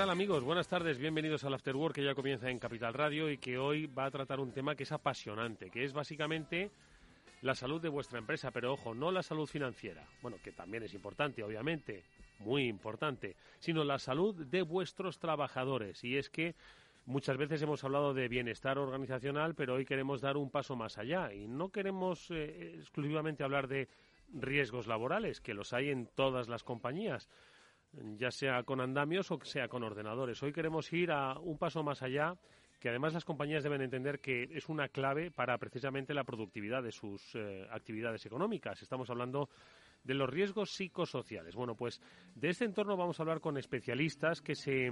Tal amigos? Buenas tardes, bienvenidos al After Work que ya comienza en Capital Radio y que hoy va a tratar un tema que es apasionante, que es básicamente la salud de vuestra empresa, pero ojo, no la salud financiera, bueno, que también es importante, obviamente, muy importante, sino la salud de vuestros trabajadores. Y es que muchas veces hemos hablado de bienestar organizacional, pero hoy queremos dar un paso más allá y no queremos eh, exclusivamente hablar de riesgos laborales, que los hay en todas las compañías ya sea con andamios o sea con ordenadores. Hoy queremos ir a un paso más allá, que además las compañías deben entender que es una clave para precisamente la productividad de sus eh, actividades económicas. Estamos hablando de los riesgos psicosociales. Bueno, pues de este entorno vamos a hablar con especialistas que se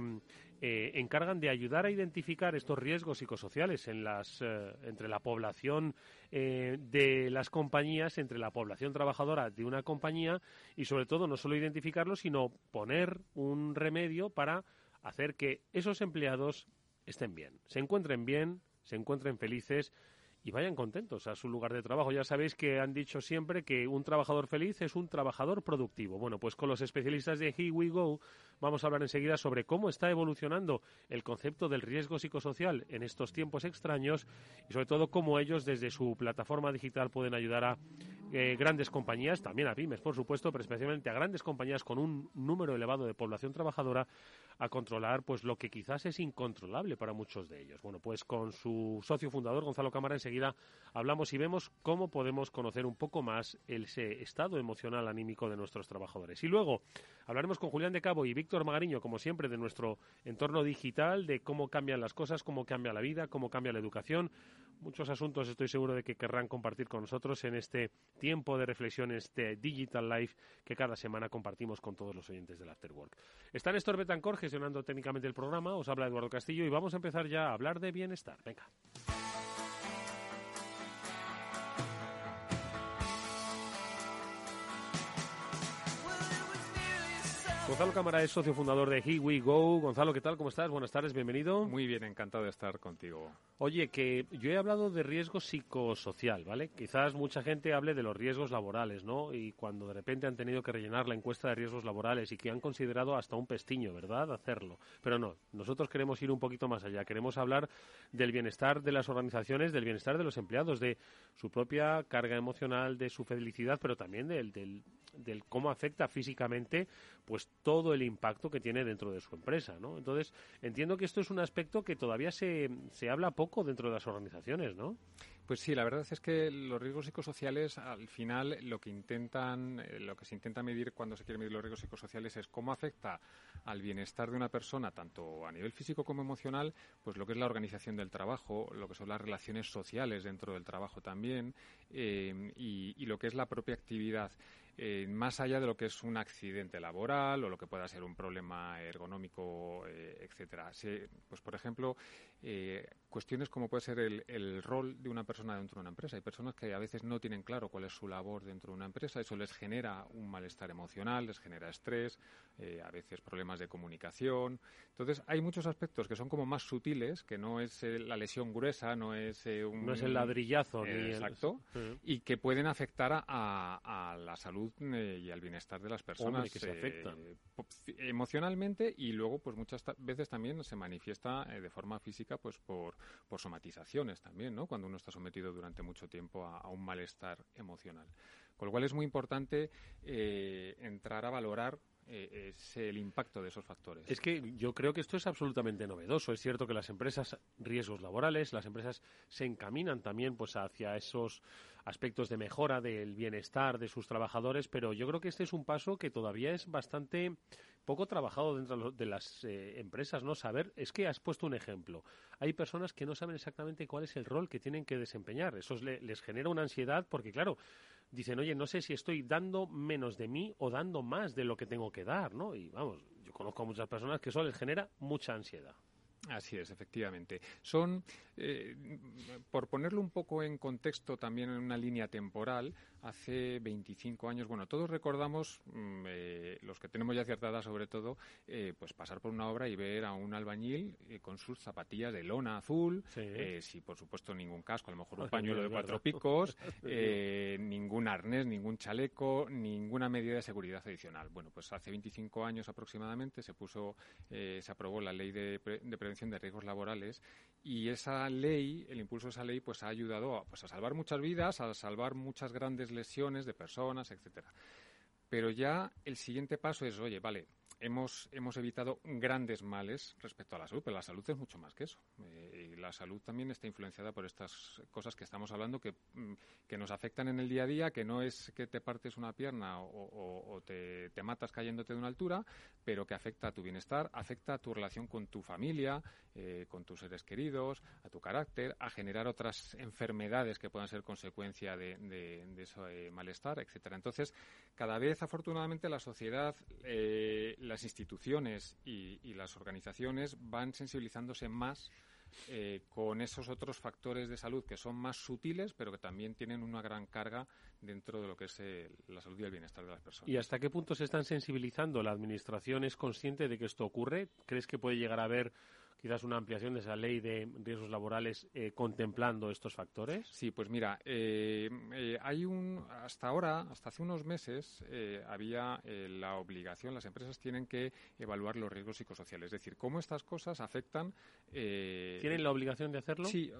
eh, encargan de ayudar a identificar estos riesgos psicosociales en las, eh, entre la población eh, de las compañías, entre la población trabajadora de una compañía y sobre todo no solo identificarlos, sino poner un remedio para hacer que esos empleados estén bien, se encuentren bien, se encuentren felices y vayan contentos a su lugar de trabajo. Ya sabéis que han dicho siempre que un trabajador feliz es un trabajador productivo. Bueno, pues con los especialistas de Here We Go vamos a hablar enseguida sobre cómo está evolucionando el concepto del riesgo psicosocial en estos tiempos extraños y sobre todo cómo ellos desde su plataforma digital pueden ayudar a eh, grandes compañías, también a pymes, por supuesto, pero especialmente a grandes compañías con un número elevado de población trabajadora a controlar pues lo que quizás es incontrolable para muchos de ellos. Bueno, pues con su socio fundador Gonzalo Cámara hablamos y vemos cómo podemos conocer un poco más ese estado emocional anímico de nuestros trabajadores. Y luego hablaremos con Julián de Cabo y Víctor Magariño, como siempre, de nuestro entorno digital, de cómo cambian las cosas, cómo cambia la vida, cómo cambia la educación. Muchos asuntos estoy seguro de que querrán compartir con nosotros en este tiempo de reflexiones de Digital Life que cada semana compartimos con todos los oyentes del Afterwork. Está Néstor Betancor gestionando técnicamente el programa, os habla Eduardo Castillo y vamos a empezar ya a hablar de bienestar. Venga. Gonzalo Cámara es socio fundador de Here We Go. Gonzalo, ¿qué tal? ¿Cómo estás? Buenas tardes, bienvenido. Muy bien, encantado de estar contigo. Oye, que yo he hablado de riesgo psicosocial, ¿vale? Quizás mucha gente hable de los riesgos laborales, ¿no? Y cuando de repente han tenido que rellenar la encuesta de riesgos laborales y que han considerado hasta un pestiño, ¿verdad?, hacerlo. Pero no, nosotros queremos ir un poquito más allá. Queremos hablar del bienestar de las organizaciones, del bienestar de los empleados, de su propia carga emocional, de su felicidad, pero también del, del, del cómo afecta físicamente, pues todo el impacto que tiene dentro de su empresa, ¿no? Entonces, entiendo que esto es un aspecto que todavía se, se habla poco dentro de las organizaciones, ¿no? Pues sí, la verdad es que los riesgos psicosociales, al final, lo que intentan, eh, lo que se intenta medir cuando se quiere medir los riesgos psicosociales es cómo afecta al bienestar de una persona, tanto a nivel físico como emocional, pues lo que es la organización del trabajo, lo que son las relaciones sociales dentro del trabajo también, eh, y, y, lo que es la propia actividad. Eh, más allá de lo que es un accidente laboral o lo que pueda ser un problema ergonómico, eh, etcétera. pues, por ejemplo, eh, cuestiones como puede ser el, el, rol de una persona dentro de una empresa. Hay personas que a veces no tienen claro cuál es su labor dentro de una empresa. Eso les genera un malestar emocional, les genera estrés, a veces problemas de comunicación. Entonces, hay muchos aspectos que son como más sutiles, que no es la lesión gruesa, no es un... No es el ladrillazo. ni exacto. El... Y que pueden afectar a la salud eh, y al bienestar de las personas Hombre, que se afectan. Eh, emocionalmente y luego pues muchas veces también se manifiesta eh, de forma física pues por, por somatizaciones también, ¿no? Cuando uno está sometido durante mucho tiempo a, a un malestar emocional. Con lo cual es muy importante eh, entrar a valorar es el impacto de esos factores. Es que yo creo que esto es absolutamente novedoso. Es cierto que las empresas, riesgos laborales, las empresas se encaminan también pues hacia esos aspectos de mejora del bienestar de sus trabajadores, pero yo creo que este es un paso que todavía es bastante poco trabajado dentro de las eh, empresas, ¿no? Saber, es que has puesto un ejemplo. Hay personas que no saben exactamente cuál es el rol que tienen que desempeñar. Eso le, les genera una ansiedad porque, claro, dicen, oye, no sé si estoy dando menos de mí o dando más de lo que tengo que dar, ¿no? Y vamos, yo conozco a muchas personas que eso les genera mucha ansiedad. Así es, efectivamente. Son, eh, por ponerlo un poco en contexto también en una línea temporal, hace 25 años, bueno, todos recordamos, mm, eh, los que tenemos ya cierta edad sobre todo, eh, pues pasar por una obra y ver a un albañil con sus zapatillas de lona azul, sí. por supuesto ningún casco, a lo mejor un pañuelo de cuatro picos, ningún arnés, ningún chaleco, ninguna medida de seguridad adicional. Bueno, pues hace 25 años aproximadamente se puso, se aprobó la ley de, de prevención de riesgos laborales y esa ley, el impulso de esa ley, pues ha ayudado a, pues, a salvar muchas vidas, a salvar muchas grandes lesiones de personas, etcétera. Pero ya el siguiente paso es, oye, vale, hemos, hemos evitado grandes males respecto a la salud, pero la salud es mucho más que eso. Eh, la salud también está influenciada por estas cosas que estamos hablando que, mm, que nos afectan en el día a día, que no es que te partes una pierna o, te, matas cayéndote de una altura, pero que afecta a tu bienestar, afecta a tu relación con tu familia, eh, con tus seres queridos, a tu carácter, a generar otras enfermedades que puedan ser consecuencia de, de, ese malestar, etcétera. Entonces, cada vez, afortunadamente, la sociedad, eh, las instituciones y, las organizaciones van sensibilizándose más eh, con esos otros factores de salud que son más sutiles, pero que también tienen una gran carga dentro de lo que es la salud y el bienestar de las personas. ¿Y hasta qué punto se están sensibilizando? ¿La Administración es consciente de que esto ocurre? ¿Crees que puede llegar a haber quizás una ampliación de esa ley de riesgos laborales eh, contemplando estos factores? Sí, pues mira, eh, eh, hay un hasta ahora, hasta hace unos meses, había la obligación, las empresas tienen que evaluar los riesgos psicosociales, es decir, cómo estas cosas afectan. ¿Tienen la obligación de hacerlo? Sí,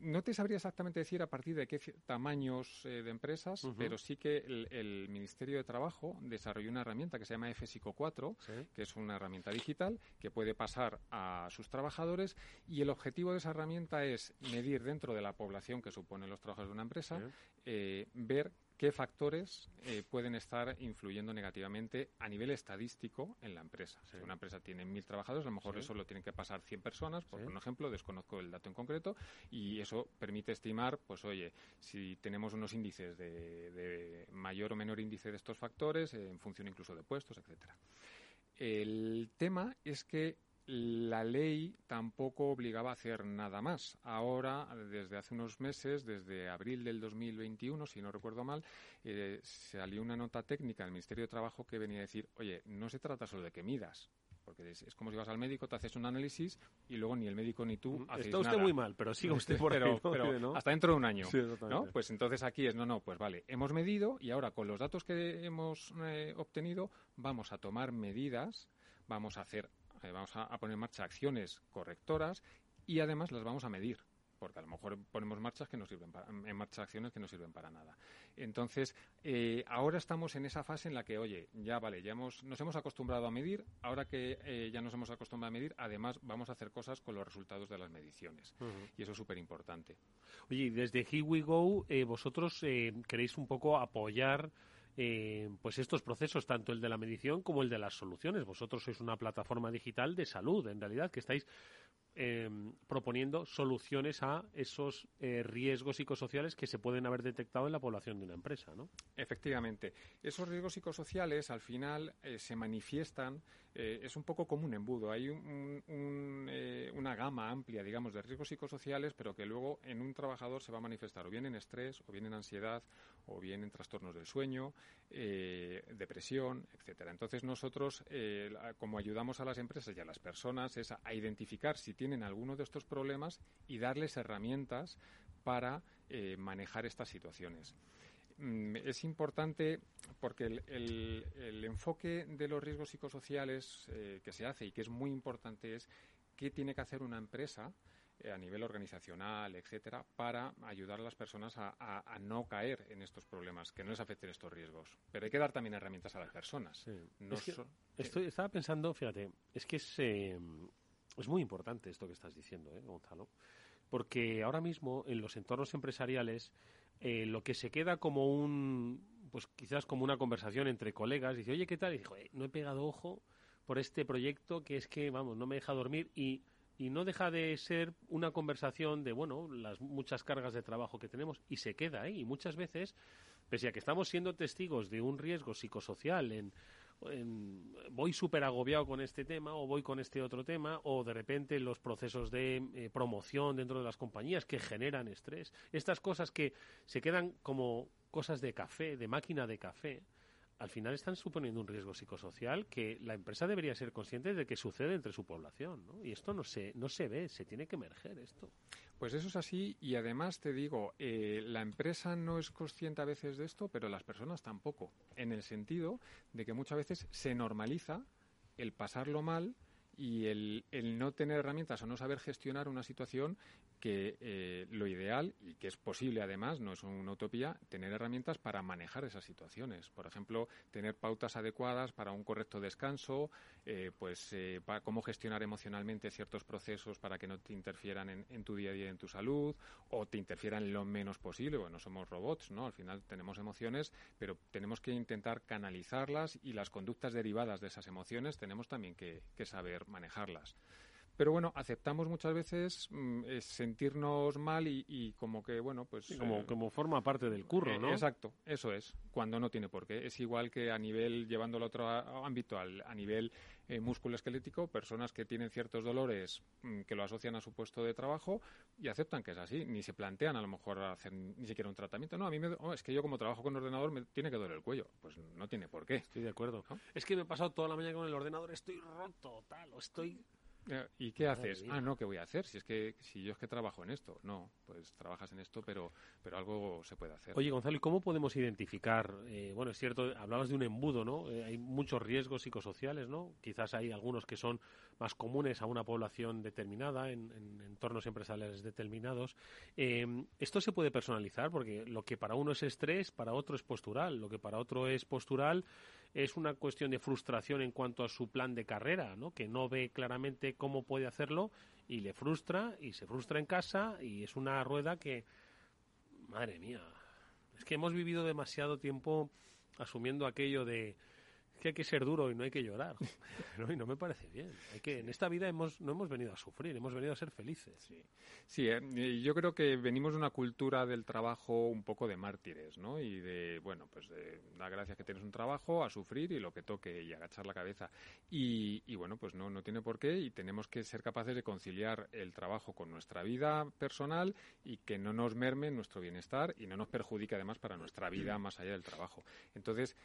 no te sabría exactamente decir a partir de qué tamaños de empresas, pero sí que el, Ministerio de Trabajo desarrolló una herramienta que se llama FSICO 4, que es una herramienta digital que puede pasar a sus trabajadores y el objetivo de esa herramienta es medir dentro de la población que suponen los trabajadores de una empresa, eh, ver qué factores eh, pueden estar influyendo negativamente a nivel estadístico en la empresa. Si una empresa tiene mil trabajadores, a lo mejor eso lo tienen que pasar 100 personas, por un ejemplo, desconozco el dato en concreto, y eso permite estimar, pues oye, si tenemos unos índices de, mayor o menor índice de estos factores, en función incluso de puestos, etcétera. El tema es que la ley tampoco obligaba a hacer nada más. Ahora, desde hace unos meses, desde abril del 2021, si no recuerdo mal, eh, salió una nota técnica del Ministerio de Trabajo que venía a decir, oye, no se trata solo de que midas, porque es, como si vas al médico, te haces un análisis y luego ni el médico ni tú hacéis Está usted muy mal, pero siga usted por pero, pero hasta dentro de un año, ¿no? Pues entonces aquí es, no, no, pues vale, hemos medido y ahora con los datos que hemos eh, obtenido vamos a tomar medidas, vamos a hacer eh, vamos a, poner en marcha acciones correctoras y además las vamos a medir porque a lo mejor ponemos marchas que no sirven en marcha acciones que no sirven para nada. Entonces, eh, ahora estamos en esa fase en la que, oye, ya vale, ya hemos, nos hemos acostumbrado a medir, ahora que eh, ya nos hemos acostumbrado a medir, además vamos a hacer cosas con los resultados de las mediciones. Y eso es súper importante. Oye, desde Here We Go, vosotros queréis un poco apoyar eh, pues estos procesos, tanto el de la medición como el de las soluciones. Vosotros sois una plataforma digital de salud, en realidad, que estáis eh, proponiendo soluciones a esos eh, riesgos psicosociales que se pueden haber detectado en la población de una empresa, ¿no? Efectivamente. Esos riesgos psicosociales, al final, se manifiestan eh, es un poco como un embudo. Hay eh, una gama amplia, digamos, de riesgos psicosociales, pero que luego en un trabajador se va a manifestar o bien en estrés, o bien en ansiedad, o bien en trastornos del sueño, eh, depresión, etcétera. Entonces nosotros, como ayudamos a las empresas y a las personas, es a identificar si tienen alguno de estos problemas y darles herramientas para manejar estas situaciones. Mm, es importante porque el, enfoque de los riesgos psicosociales eh, que se hace y que es muy importante es qué tiene que hacer una empresa eh, a nivel organizacional, etcétera, para ayudar a las personas a, no caer en estos problemas, que no les afecten estos riesgos. Pero hay que dar también herramientas a las personas. estoy, estaba pensando, fíjate, es que es, eh, es muy importante esto que estás diciendo, Gonzalo, porque ahora mismo en los entornos empresariales eh, lo que se queda como un, pues quizás como una conversación entre colegas, dice, oye, ¿qué tal? Y dijo, no he pegado ojo por este proyecto que es que, vamos, no me deja dormir y, y no deja de ser una conversación de, bueno, las muchas cargas de trabajo que tenemos y se queda ahí. Y muchas veces, pese a que estamos siendo testigos de un riesgo psicosocial en voy súper agobiado con este tema o voy con este otro tema o de repente los procesos de eh, promoción dentro de las compañías que generan estrés. Estas cosas que se quedan como cosas de café, de máquina de café, al final están suponiendo un riesgo psicosocial que la empresa debería ser consciente de que sucede entre su población. ¿no? Y esto no se, no se ve, se tiene que emerger esto. Pues eso es así y además te digo, eh, la empresa no es consciente a veces de esto, pero las personas tampoco, en el sentido de que muchas veces se normaliza el pasarlo mal y el, el, no tener herramientas o no saber gestionar una situación que eh, lo ideal, y que es posible además, no es una utopía, tener herramientas para manejar esas situaciones. Por ejemplo, tener pautas adecuadas para un correcto descanso, eh, pues eh, cómo gestionar emocionalmente ciertos procesos para que no te interfieran en, tu día a día en tu salud o te interfieran lo menos posible. Bueno, somos robots, ¿no? Al final tenemos emociones, pero tenemos que intentar canalizarlas y las conductas derivadas de esas emociones tenemos también que saber manejarlas. Pero bueno, aceptamos muchas veces mm, sentirnos mal y, como que, bueno, pues... como, eh, como forma parte del curro, ¿no? exacto, eso es, cuando no tiene por qué. Es igual que a nivel, llevándolo a otro ámbito, al, a nivel eh, músculo esquelético, personas que tienen ciertos dolores mm, que lo asocian a su puesto de trabajo y aceptan que es así, ni se plantean a lo mejor hacer ni siquiera un tratamiento. No, a mí me, oh, es que yo como trabajo con ordenador me tiene que doler el cuello. Pues no tiene por qué. Estoy de acuerdo. Es que me he pasado toda la mañana con el ordenador, estoy roto, tal, o estoy eh, ¿Y qué haces? Ah, no, ¿qué voy a hacer? Si es que si yo es que trabajo en esto. No, pues trabajas en esto, pero, pero algo se puede hacer. Oye, Gonzalo, ¿y cómo podemos identificar? Eh, bueno, es cierto, hablabas de un embudo, ¿no? Eh, hay muchos riesgos psicosociales, ¿no? Quizás hay algunos que son más comunes a una población determinada, en, en entornos empresariales determinados. esto se puede personalizar porque lo que para uno es estrés, para otro es postural. Lo que para otro es postural es una cuestión de frustración en cuanto a su plan de carrera, ¿no? Que no ve claramente cómo puede hacerlo y le frustra y se frustra en casa y es una rueda que, madre mía, es que hemos vivido demasiado tiempo asumiendo aquello de que hay que ser duro y no hay que llorar. ¿no? Y no me parece bien. Hay que, En esta vida hemos, no hemos venido a sufrir, hemos venido a ser felices. Sí, sí eh, yo creo que venimos de una cultura del trabajo un poco de mártires, ¿no? Y de, bueno, pues de dar gracias que tienes un trabajo, a sufrir y lo que toque y agachar la cabeza. Y, y bueno, pues no, no tiene por qué y tenemos que ser capaces de conciliar el trabajo con nuestra vida personal y que no nos merme nuestro bienestar y no nos perjudique además para nuestra vida más allá del trabajo. Entonces,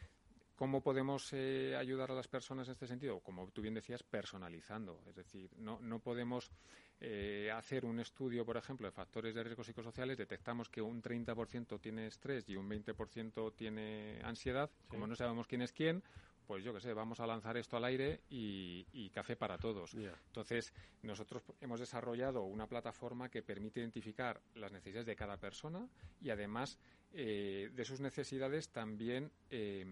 ¿Cómo podemos eh, ayudar a las personas en este sentido? Como tú bien decías, personalizando. Es decir, no, no podemos eh, hacer un estudio, por ejemplo, de factores de riesgo psicosociales, detectamos que un 30% tiene estrés y un 20% tiene ansiedad. Como no sabemos quién es quién, pues yo qué sé, vamos a lanzar esto al aire y, café para todos. Entonces, nosotros hemos desarrollado una plataforma que permite identificar las necesidades de cada persona y además eh, de sus necesidades también eh,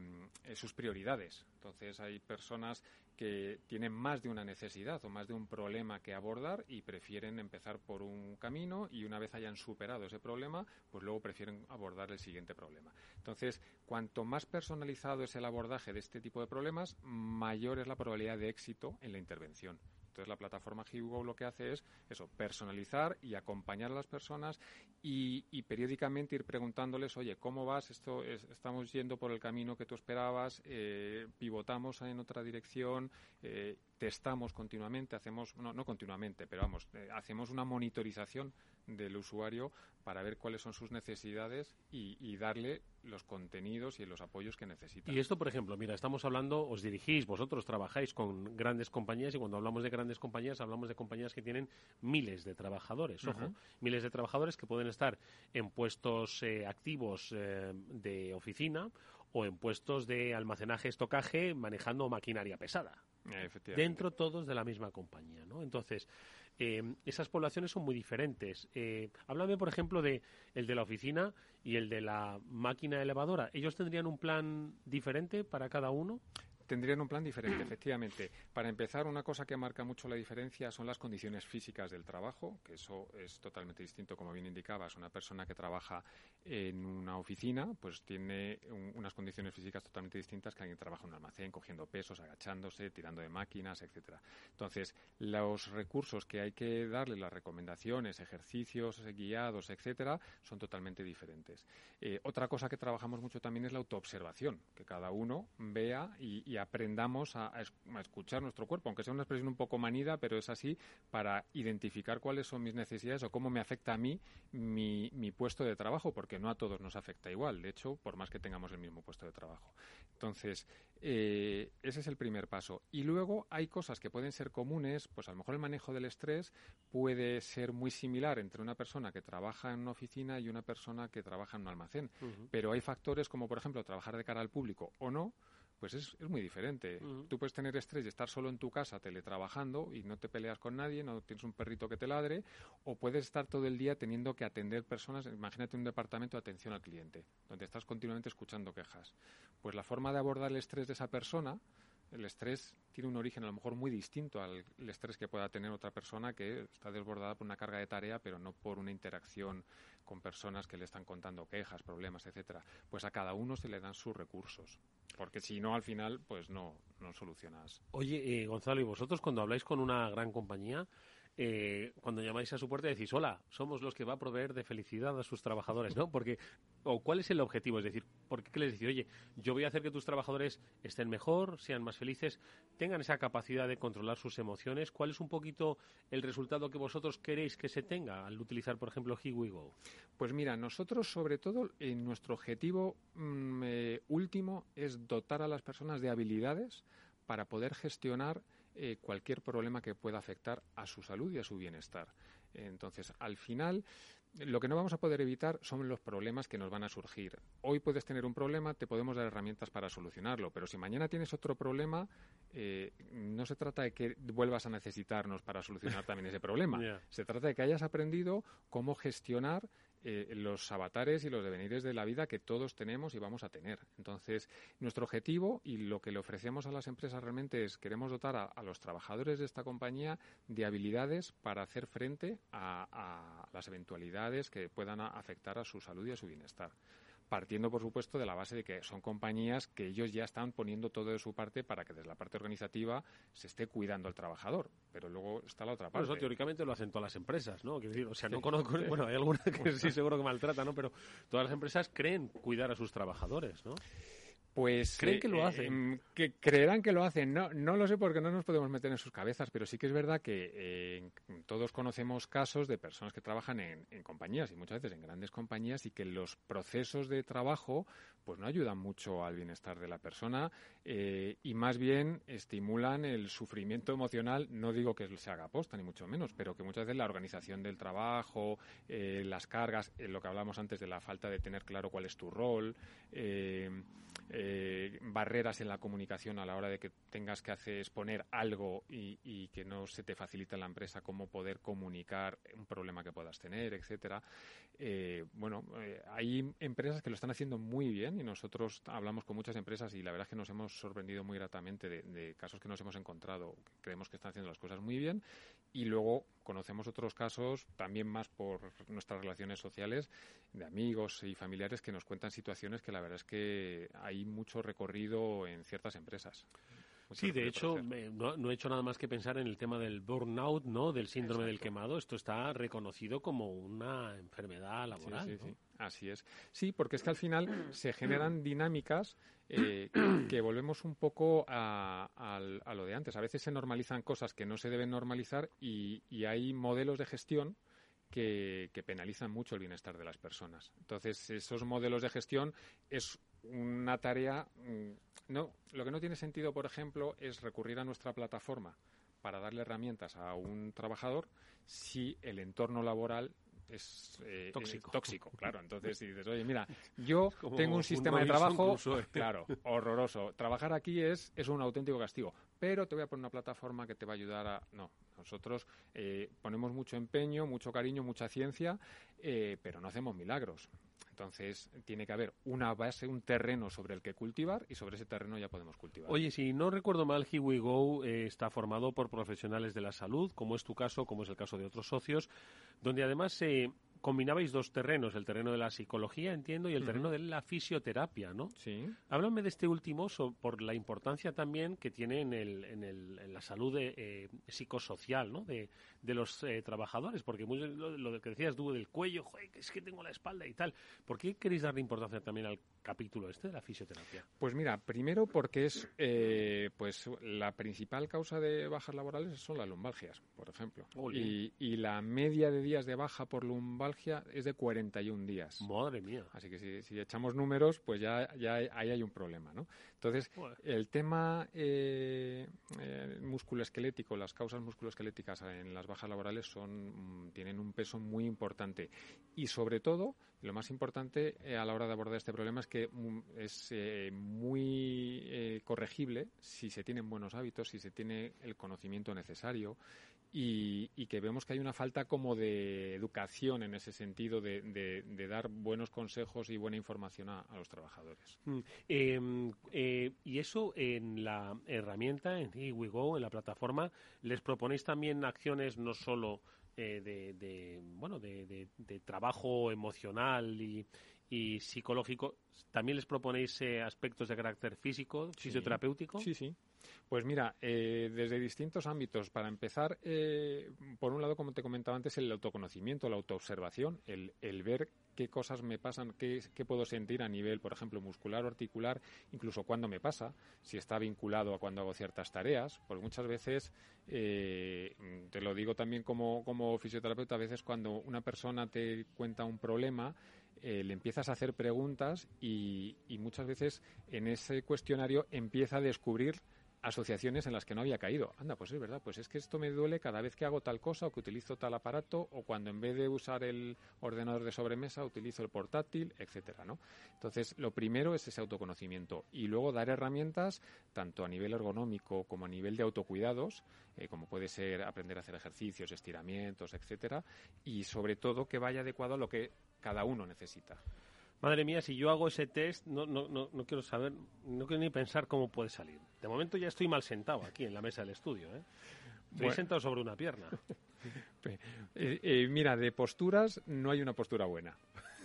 sus prioridades. Entonces hay personas que tienen más de una necesidad o más de un problema que abordar y prefieren empezar por un camino y una vez hayan superado ese problema, pues luego prefieren abordar el siguiente problema. Entonces, cuanto más personalizado es el abordaje de este tipo de problemas, mayor es la probabilidad de éxito en la intervención. Entonces la plataforma Hugo lo que hace es eso, personalizar y acompañar a las personas y, periódicamente ir preguntándoles, oye, ¿cómo vas? Esto estamos yendo por el camino que tú esperabas, eh, pivotamos en otra dirección, eh, testamos continuamente, hacemos, no, no continuamente, pero vamos, eh, hacemos una monitorización del usuario para ver cuáles son sus necesidades y, darle los contenidos y los apoyos que necesita. Y esto, por ejemplo, mira, estamos hablando, os dirigís, vosotros trabajáis con grandes compañías y cuando hablamos de grandes compañías hablamos de compañías que tienen miles de trabajadores, ojo, miles de trabajadores que pueden estar en puestos eh, activos eh, de oficina o en puestos de almacenaje, estocaje, manejando maquinaria pesada. Dentro todos de la misma compañía, ¿no? Entonces, eh, esas poblaciones son muy diferentes. Eh, háblame, por ejemplo, de el de la oficina y el de la máquina elevadora. ¿Ellos tendrían un plan diferente para cada uno? Tendrían un plan diferente, efectivamente. Para empezar, una cosa que marca mucho la diferencia son las condiciones físicas del trabajo, que eso es totalmente distinto, como bien indicabas. Una persona que trabaja en una oficina, pues tiene unas condiciones físicas totalmente distintas que alguien que trabaja en un almacén, cogiendo pesos, agachándose, tirando de máquinas, etcétera. Entonces, los recursos que hay que darle, las recomendaciones, ejercicios guiados, etcétera, son totalmente diferentes. Eh, otra cosa que trabajamos mucho también es la autoobservación, que cada uno vea y aprendamos a, escuchar nuestro cuerpo, aunque sea una expresión un poco manida, pero es así, para identificar cuáles son mis necesidades o cómo me afecta a mí mi, mi puesto de trabajo, porque no a todos nos afecta igual, de hecho, por más que tengamos el mismo puesto de trabajo. Entonces, eh, ese es el primer paso. Y luego hay cosas que pueden ser comunes, pues a lo mejor el manejo del estrés puede ser muy similar entre una persona que trabaja en una oficina y una persona que trabaja en un almacén. Pero hay factores como, por ejemplo, trabajar de cara al público o no, pues es, muy diferente. Tú puedes tener estrés y estar solo en tu casa teletrabajando y no te peleas con nadie, no tienes un perrito que te ladre, o puedes estar todo el día teniendo que atender personas. Imagínate un departamento de atención al cliente, donde estás continuamente escuchando quejas. Pues la forma de abordar el estrés de esa persona el estrés tiene un origen a lo mejor muy distinto al estrés que pueda tener otra persona que está desbordada por una carga de tarea, pero no por una interacción con personas que le están contando quejas, problemas, etcétera. Pues a cada uno se le dan sus recursos, porque si no al final pues no no solucionas. Oye, eh, Gonzalo, y vosotros cuando habláis con una gran compañía eh, cuando llamáis a su puerta decís, hola, somos los que va a proveer de felicidad a sus trabajadores, ¿no? Porque, o cuál es el objetivo, es decir, ¿por qué les decís, oye, yo voy a hacer que tus trabajadores estén mejor, sean más felices, tengan esa capacidad de controlar sus emociones? ¿Cuál es un poquito el resultado que vosotros queréis que se tenga al utilizar, por ejemplo, Here? Pues mira, nosotros sobre todo, en nuestro objetivo mm, eh, último es dotar a las personas de habilidades para poder gestionar eh, cualquier problema que pueda afectar a su salud y a su bienestar. Entonces, al final, lo que no vamos a poder evitar son los problemas que nos van a surgir. Hoy puedes tener un problema, te podemos dar herramientas para solucionarlo, pero si mañana tienes otro problema, eh, no se trata de que vuelvas a necesitarnos para solucionar también ese problema. Se trata de que hayas aprendido cómo gestionar eh, los avatares y los devenires de la vida que todos tenemos y vamos a tener. Entonces, nuestro objetivo y lo que le ofrecemos a las empresas realmente es queremos dotar a, los trabajadores de esta compañía de habilidades para hacer frente a las eventualidades que puedan afectar a su salud y a su bienestar partiendo, por supuesto, de la base de que son compañías que ellos ya están poniendo todo de su parte para que desde la parte organizativa se esté cuidando al trabajador. Pero luego está la otra parte. eso teóricamente lo hacen todas las empresas, ¿no? o sea, no conozco, bueno, hay algunas que sí seguro que maltratan, ¿no? Pero todas las empresas creen cuidar a sus trabajadores, ¿no? Pues creen que lo eh, hacen. Em, que creerán que lo hacen. No, no lo sé porque no nos podemos meter en sus cabezas, pero sí que es verdad que eh, todos conocemos casos de personas que trabajan en, compañías y muchas veces en grandes compañías y que los procesos de trabajo pues no ayudan mucho al bienestar de la persona eh, y más bien estimulan el sufrimiento emocional. No digo que se haga posta ni mucho menos, pero que muchas veces la organización del trabajo, las cargas, lo que hablamos antes de la falta de tener claro cuál es tu rol. Eh, barreras en la comunicación a la hora de que tengas que hacer exponer algo y, que no se te facilita en la empresa cómo poder comunicar un problema que puedas tener, etcétera. Eh, bueno, eh, hay empresas que lo están haciendo muy bien y nosotros hablamos con muchas empresas y la verdad es que nos hemos sorprendido muy gratamente de, casos que nos hemos encontrado. Creemos que están haciendo las cosas muy bien y luego conocemos otros casos también más por nuestras relaciones sociales de amigos y familiares que nos cuentan situaciones que la verdad es que hay mucho recorrido en ciertas empresas. Sí, de hecho, no, he hecho nada más que pensar en el tema del burnout, ¿no? Del síndrome del quemado. Esto está reconocido como una enfermedad laboral. Sí, sí, Así es. Sí, porque es que al final se generan dinámicas eh, que volvemos un poco a, lo de antes. A veces se normalizan cosas que no se deben normalizar y, hay modelos de gestión que, que, penalizan mucho el bienestar de las personas. Entonces, esos modelos de gestión es una tarea. Mm, no, lo que no tiene sentido, por ejemplo, es recurrir a nuestra plataforma para darle herramientas a un trabajador si el entorno laboral es eh, tóxico. tóxico, claro. Entonces dices, oye, mira, yo tengo un sistema de trabajo, claro, horroroso. Trabajar aquí es, es un auténtico castigo, pero te voy a poner una plataforma que te va a ayudar a... No, nosotros eh, ponemos mucho empeño, mucho cariño, mucha ciencia, eh, pero no hacemos milagros. Entonces, tiene que haber una base, un terreno sobre el que cultivar y sobre ese terreno ya podemos cultivar. Oye, si no recuerdo mal, Here We Go eh, está formado por profesionales de la salud, como es tu caso, como es el caso de otros socios, donde además se, combinabais dos terrenos, el terreno de la psicología, entiendo, y el terreno de la fisioterapia, ¿no? Sí. Háblame de este último por la importancia también que tiene en, el, en, el, en la salud eh, psicosocial, ¿no? De, de los eh, trabajadores, porque lo, que decías tú del cuello, joder, es que tengo la espalda y tal. ¿Por qué queréis darle importancia también al capítulo este de la fisioterapia? Pues mira, primero porque es eh, pues la principal causa de bajas laborales son las lumbalgias, por ejemplo. Y, y, la media de días de baja por lumbalgia es de 41 días. Madre mía. Así que si, echamos números, pues ya, ya ahí hay un problema, ¿no? Entonces, el tema eh, eh, musculoesquelético, las causas musculoesqueléticas en las bajas laborales son, mm, tienen un peso muy importante. Y sobre todo, lo más importante eh, a la hora de abordar este problema es que mm, es eh, muy eh, corregible si se tienen buenos hábitos, si se tiene el conocimiento necesario y, que vemos que hay una falta como de educación en ese sentido de, dar buenos consejos y buena información a, los trabajadores. Mm, em, y eso en la herramienta, en WeGo, en la plataforma, les proponéis también acciones no solo eh, de, bueno de, trabajo emocional y, y, psicológico también les proponéis eh, aspectos de carácter físico fisioterapéutico sí sí pues mira, eh, desde distintos ámbitos. Para empezar, eh, por un lado, como te comentaba antes, el autoconocimiento, la autoobservación, el, el ver qué cosas me pasan, qué, qué, puedo sentir a nivel, por ejemplo, muscular o articular, incluso cuándo me pasa, si está vinculado a cuando hago ciertas tareas. Porque muchas veces, eh, te lo digo también como, como fisioterapeuta, a veces cuando una persona te cuenta un problema, le empiezas a hacer preguntas y, y, muchas veces en ese cuestionario empieza a descubrir asociaciones en las que no había caído. Anda, pues es verdad, pues es que esto me duele cada vez que hago tal cosa o que utilizo tal aparato o cuando en vez de usar el ordenador de sobremesa utilizo el portátil, etcétera, ¿no? Entonces, lo primero es ese autoconocimiento y luego dar herramientas tanto a nivel ergonómico como a nivel de autocuidados, eh, como puede ser aprender a hacer ejercicios, estiramientos, etcétera, y sobre todo que vaya adecuado a lo que cada uno necesita. Madre mía, si yo hago ese test, no, no, no, no quiero saber, no quiero ni pensar cómo puede salir. De momento ya estoy mal sentado aquí en la mesa del estudio. ¿eh? Estoy sentado sobre una pierna. Eh, eh, mira, de posturas no hay una postura buena.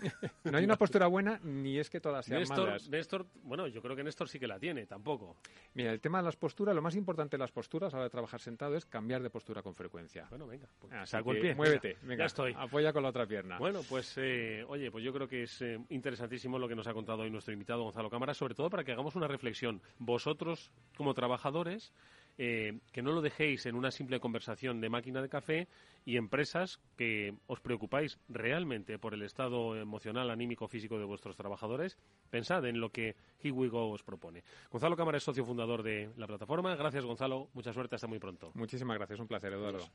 no hay una postura buena ni es que todas sean malas. Néstor, bueno, yo creo que Néstor sí que la tiene, tampoco. Mira, el tema de las posturas, lo más importante de las posturas a la hora de trabajar sentado es cambiar de postura con frecuencia. Bueno, venga. Pues, ah, el pie. Muévete, venga, ya estoy. Apoya con la otra pierna. Bueno, pues eh, oye, pues yo creo que es eh, interesantísimo lo que nos ha contado hoy nuestro invitado Gonzalo Cámara, sobre todo para que hagamos una reflexión. Vosotros, como trabajadores, eh, que no lo dejéis en una simple conversación de máquina de café y empresas que os preocupáis realmente por el estado emocional, anímico, físico de vuestros trabajadores, pensad en lo que Here os propone. Gonzalo Cámara es socio fundador de la plataforma. Gracias, Gonzalo. Mucha suerte. Hasta muy pronto. Muchísimas gracias. Un placer, Eduardo.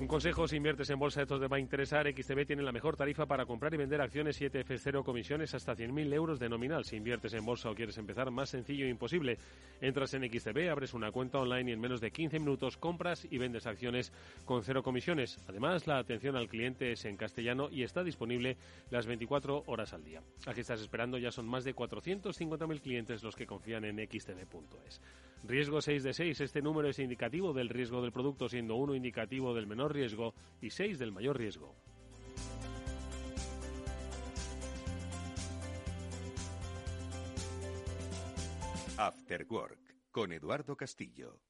Un consejo, si inviertes en bolsa, esto te va a interesar. XTB tiene la mejor tarifa para comprar y vender acciones 7F0 comisiones hasta 100.000 euros de nominal. Si inviertes en bolsa o quieres empezar, más sencillo e imposible. Entras en XTB, abres una cuenta online y en menos de 15 minutos compras y vendes acciones con cero comisiones. Además, la atención al cliente es en castellano y está disponible las 24 horas al día. Aquí estás esperando, ya son más de 450.000 clientes los que confían en xtb.es. Riesgo 6 de 6. Este número es indicativo del riesgo del producto, siendo uno indicativo del menor riesgo y 6 del mayor riesgo. After Work con Eduardo Castillo.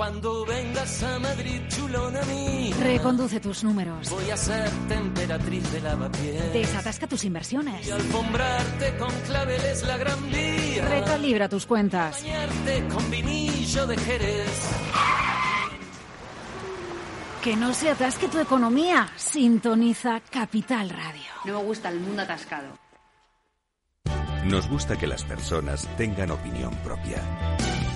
Cuando vengas a Madrid, chulona mí. Reconduce tus números. Voy a ser temperatriz de lavapiés. Desatasca tus inversiones. Y alfombrarte con claveles la gran vía. Recalibra tus cuentas. Bañarte con vinillo de Jerez. Que no se atasque tu economía. Sintoniza Capital Radio. No me gusta el mundo atascado. Nos gusta que las personas tengan opinión propia.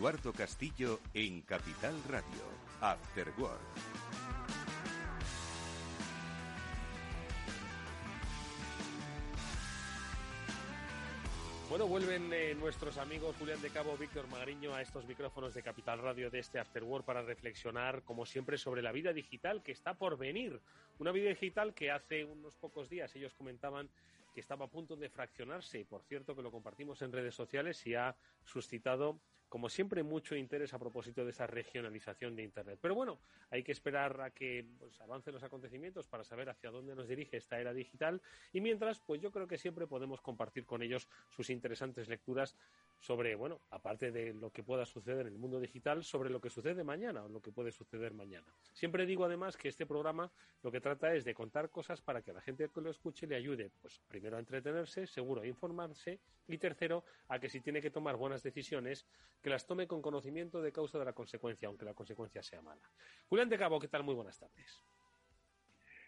Eduardo Castillo en Capital Radio, After Work. Bueno, vuelven eh, nuestros amigos Julián de Cabo, Víctor Magariño a estos micrófonos de Capital Radio de este After Work para reflexionar, como siempre, sobre la vida digital que está por venir. Una vida digital que hace unos pocos días ellos comentaban que estaba a punto de fraccionarse. Por cierto, que lo compartimos en redes sociales y ha suscitado como siempre, mucho interés a propósito de esa regionalización de Internet. Pero bueno, hay que esperar a que pues, avancen los acontecimientos para saber hacia dónde nos dirige esta era digital. Y mientras, pues yo creo que siempre podemos compartir con ellos sus interesantes lecturas sobre, bueno, aparte de lo que pueda suceder en el mundo digital, sobre lo que sucede mañana o lo que puede suceder mañana. Siempre digo además que este programa lo que trata es de contar cosas para que la gente que lo escuche le ayude, pues primero a entretenerse, seguro a informarse y tercero a que si tiene que tomar buenas decisiones, que las tome con conocimiento de causa de la consecuencia, aunque la consecuencia sea mala. Julián de Cabo, ¿qué tal? Muy buenas tardes.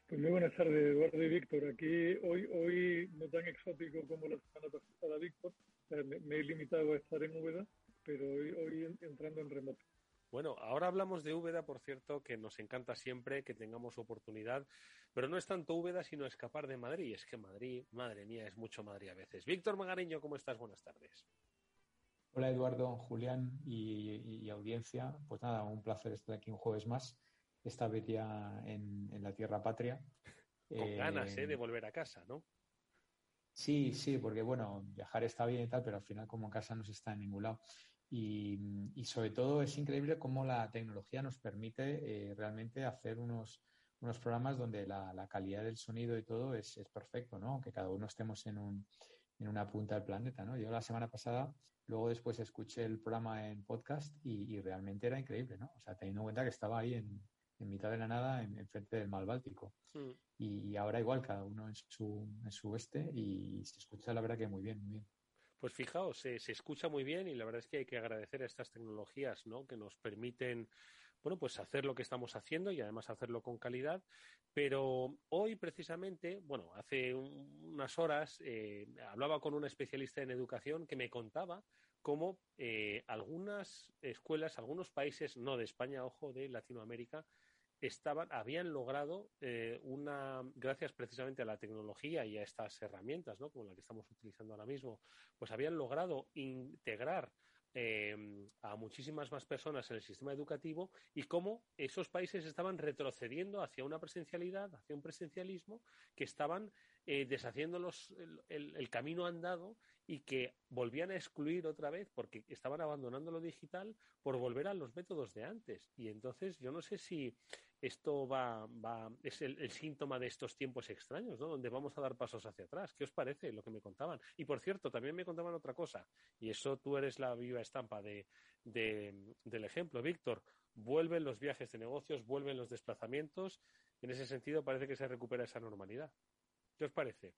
Pues muy buenas tardes, Eduardo y Víctor. Aquí hoy, hoy no tan exótico como la semana pasada, Víctor. Me, he limitado a estar en Úbeda, pero hoy, hoy entrando en remoto. Bueno, ahora hablamos de Úbeda, por cierto, que nos encanta siempre que tengamos oportunidad, pero no es tanto Úbeda, sino escapar de Madrid. Es que Madrid, madre mía, es mucho Madrid a veces. Víctor Magariño, ¿cómo estás? Buenas tardes. Hola Eduardo, Julián y, audiencia. Pues nada, un placer estar aquí un jueves más, esta vez ya en, la tierra patria. Con ganas ¿eh? de volver a casa, ¿no? Sí, sí, porque bueno, viajar está bien y tal, pero al final como en casa no se está en ningún lado. Y, sobre todo es increíble cómo la tecnología nos permite eh, realmente hacer unos, unos programas donde la, calidad del sonido y todo es, es perfecto, ¿no? Que cada uno estemos en, un, en una punta del planeta, ¿no? Yo la semana pasada Luego después escuché el programa en podcast y, realmente era increíble, ¿no? O sea, teniendo en cuenta que estaba ahí en, mitad de la nada, en, frente del mar Báltico. Hmm. Y, ahora igual, cada uno en su, en su oeste y se escucha la verdad que muy bien, muy bien. Pues fijaos, se, se, escucha muy bien y la verdad es que hay que agradecer a estas tecnologías, ¿no? Que nos permiten, bueno, pues hacer lo que estamos haciendo y además hacerlo con calidad. Pero hoy precisamente, bueno, hace unas horas eh, hablaba con un especialista en educación que me contaba cómo eh, algunas escuelas, algunos países, no de España, ojo, de Latinoamérica, estaban, habían logrado eh, una, gracias precisamente a la tecnología y a estas herramientas, ¿no? como la que estamos utilizando ahora mismo, pues habían logrado integrar Em, a muchísimas más personas en el sistema educativo y cómo esos países estaban retrocediendo hacia una presencialidad, hacia un presencialismo, que estaban eh, deshaciendo el, camino andado y que volvían a excluir otra vez porque estaban abandonando lo digital por volver a los métodos de antes. Y entonces yo no sé si esto va, va es el, síntoma de estos tiempos extraños, ¿no? Donde vamos a dar pasos hacia atrás. ¿Qué os parece lo que me contaban? Y por cierto, también me contaban otra cosa, y eso tú eres la viva estampa de, del ejemplo, Víctor. Vuelven los viajes de negocios, vuelven los desplazamientos. En ese sentido, parece que se recupera esa normalidad. ¿Qué os parece?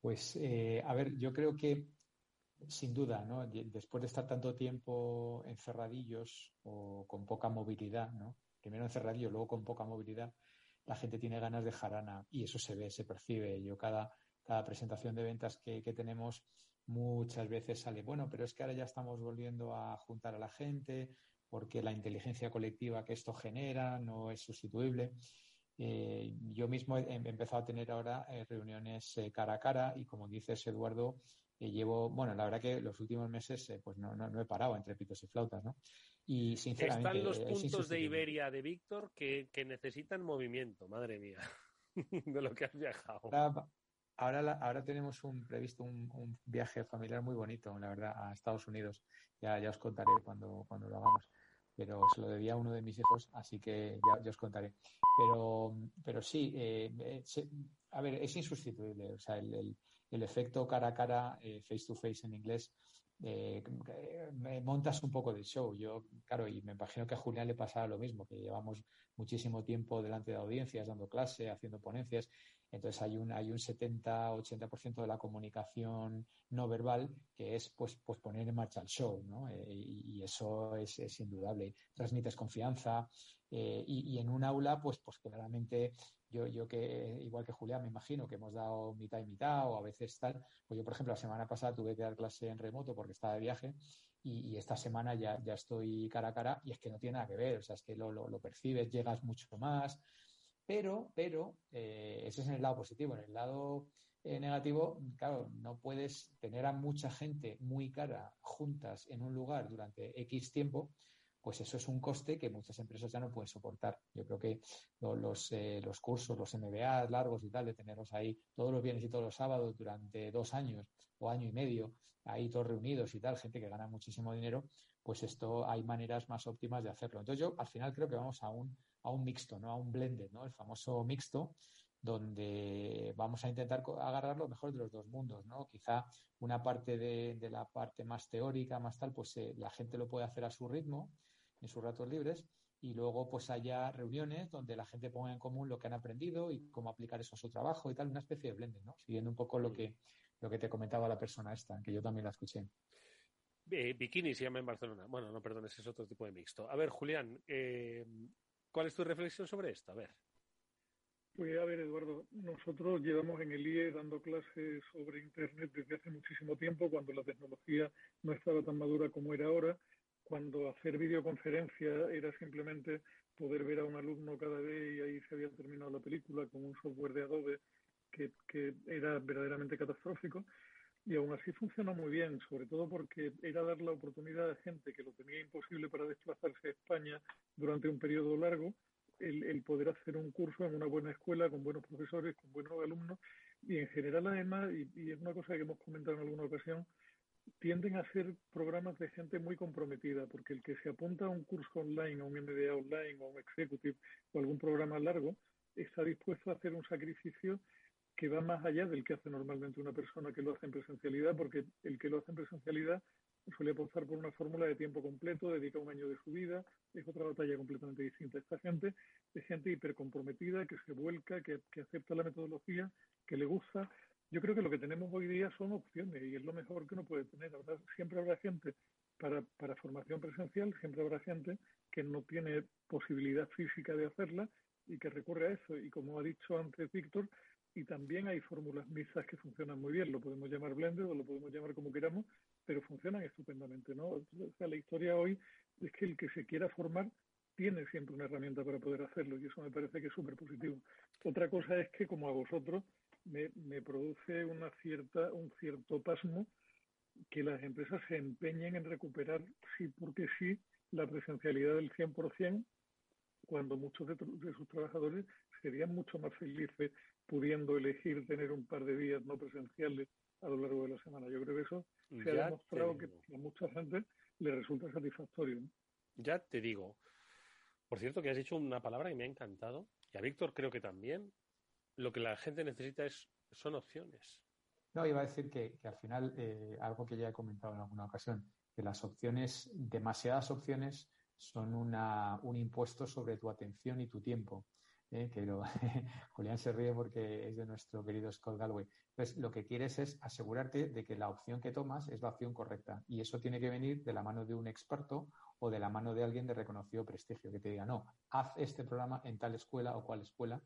Pues, eh, a ver, yo creo que sin duda, ¿no? Después de estar tanto tiempo encerradillos o con poca movilidad. Primero encerradillos, luego con poca movilidad, la gente tiene ganas de jarana y eso se ve, se percibe. Yo cada, cada presentación de ventas que, tenemos muchas veces sale, bueno, pero es que ahora ya estamos volviendo a juntar a la gente, porque la inteligencia colectiva que esto genera no es sustituible. Eh, yo mismo he, empezado a tener ahora eh, reuniones eh, cara a cara y como dices, Eduardo, llevo, bueno, la verdad que los últimos meses pues no, no, he parado entre pitos y flautas, ¿no? Y sinceramente. Están los puntos de Iberia de Víctor que, que, necesitan movimiento, madre mía, de lo que has viajado. Ahora, ahora, tenemos un previsto un, un, viaje familiar muy bonito, la verdad, a Estados Unidos. Ya, ya os contaré cuando, cuando lo hagamos pero se lo debía a uno de mis hijos, así que ya, os contaré. Pero, pero sí, eh, eh, a ver, es insustituible. O sea, el, el, efecto cara a cara, eh, face to face en inglés, me montas un poco de show. Yo, claro, y me imagino que a Julián le pasaba lo mismo, que llevamos muchísimo tiempo delante de audiencias, dando clase, haciendo ponencias, entonces hay un, hay un 70-80% de la comunicación no verbal que es pues, pues poner en marcha el show, ¿no? Eh, y, eso es, es, indudable. Transmites confianza eh, y, en un aula, pues, pues claramente yo, yo que, igual que Julián, me imagino que hemos dado mitad y mitad o a veces tal, pues yo, por ejemplo, la semana pasada tuve que dar clase en remoto porque estaba de viaje y, esta semana ya, ya estoy cara a cara y es que no tiene nada que ver, o sea, es que lo, lo, lo percibes, llegas mucho más, pero, pero, eh, ese es en el lado positivo. En el lado eh, negativo, claro, no puedes tener a mucha gente muy cara juntas en un lugar durante X tiempo, pues eso es un coste que muchas empresas ya no pueden soportar. Yo creo que los, eh, los cursos, los MBA largos y tal, de tenerlos ahí todos los viernes y todos los sábados durante dos años o año y medio, ahí todos reunidos y tal, gente que gana muchísimo dinero, pues esto hay maneras más óptimas de hacerlo. Entonces yo al final creo que vamos a un, a un mixto, ¿no? A un blended, ¿no? El famoso mixto donde vamos a intentar agarrar lo mejor de los dos mundos, ¿no? Quizá una parte de, la parte más teórica, más tal, pues eh, la gente lo puede hacer a su ritmo, en sus ratos libres, y luego pues haya reuniones donde la gente ponga en común lo que han aprendido y cómo aplicar eso a su trabajo y tal, una especie de blended, ¿no? Siguiendo un poco lo que, lo que te comentaba la persona esta, que yo también la escuché. Bikini se llama en Barcelona. Bueno, no, perdón, ese es otro tipo de mixto. A ver, Julián, eh, ¿cuál es tu reflexión sobre esto? A ver. Pues a ver, Eduardo, nosotros llevamos en el IE dando clases sobre Internet desde hace muchísimo tiempo, cuando la tecnología no estaba tan madura como era ahora, cuando hacer videoconferencia era simplemente poder ver a un alumno cada vez y ahí se había terminado la película con un software de Adobe que era verdaderamente catastrófico. Y aún así funcionó muy bien, sobre todo porque era dar la oportunidad a gente que lo tenía imposible para desplazarse a España durante un periodo largo, el, el, poder hacer un curso en una buena escuela, con buenos profesores, con buenos alumnos, y en general además, y, es una cosa que hemos comentado en alguna ocasión, tienden a ser programas de gente muy comprometida, porque el que se apunta a un curso online, a un MBA online, o un executive, o algún programa largo, está dispuesto a hacer un sacrificio que va más allá del que hace normalmente una persona que lo hace en presencialidad, porque el que lo hace en presencialidad suele apostar por una fórmula de tiempo completo, dedica un año de su vida, es otra batalla completamente distinta. Esta gente es gente hipercomprometida, que se vuelca, que, que acepta la metodología, que le gusta. Yo creo que lo que tenemos hoy día son opciones y es lo mejor que uno puede tener. Siempre habrá gente para, para formación presencial, siempre habrá gente que no tiene posibilidad física de hacerla y que recurre a eso. Y como ha dicho antes Víctor, y también hay fórmulas mixtas que funcionan muy bien, lo podemos llamar blended o lo podemos llamar como queramos, pero funcionan estupendamente, ¿no? O sea, la historia hoy es que el que se quiera formar tiene siempre una herramienta para poder hacerlo y eso me parece que es súper positivo. Otra cosa es que, como a vosotros, me, produce una cierta, un cierto pasmo que las empresas se empeñen en recuperar, sí porque sí, la presencialidad del 100%, cuando muchos de, sus trabajadores serían mucho más felices pudiendo elegir tener un par de días no presenciales a lo largo de la semana. Yo creo que eso se ha demostrado que a mucha gente le resulta satisfactorio. Ya te digo. Por cierto, que has dicho una palabra que me ha encantado, y a Víctor creo que también. Lo que la gente necesita es son opciones. No, iba a decir que, que al final, eh, algo que ya he comentado en alguna ocasión, que las opciones, demasiadas opciones, son una, un impuesto sobre tu atención y tu tiempo. ¿Eh? que lo, Julián se ríe porque es de nuestro querido Scott Galway. Entonces, lo que quieres es asegurarte de que la opción que tomas es la opción correcta. Y eso tiene que venir de la mano de un experto o de la mano de alguien de reconocido prestigio, que te diga, no, haz este programa en tal escuela o cual escuela,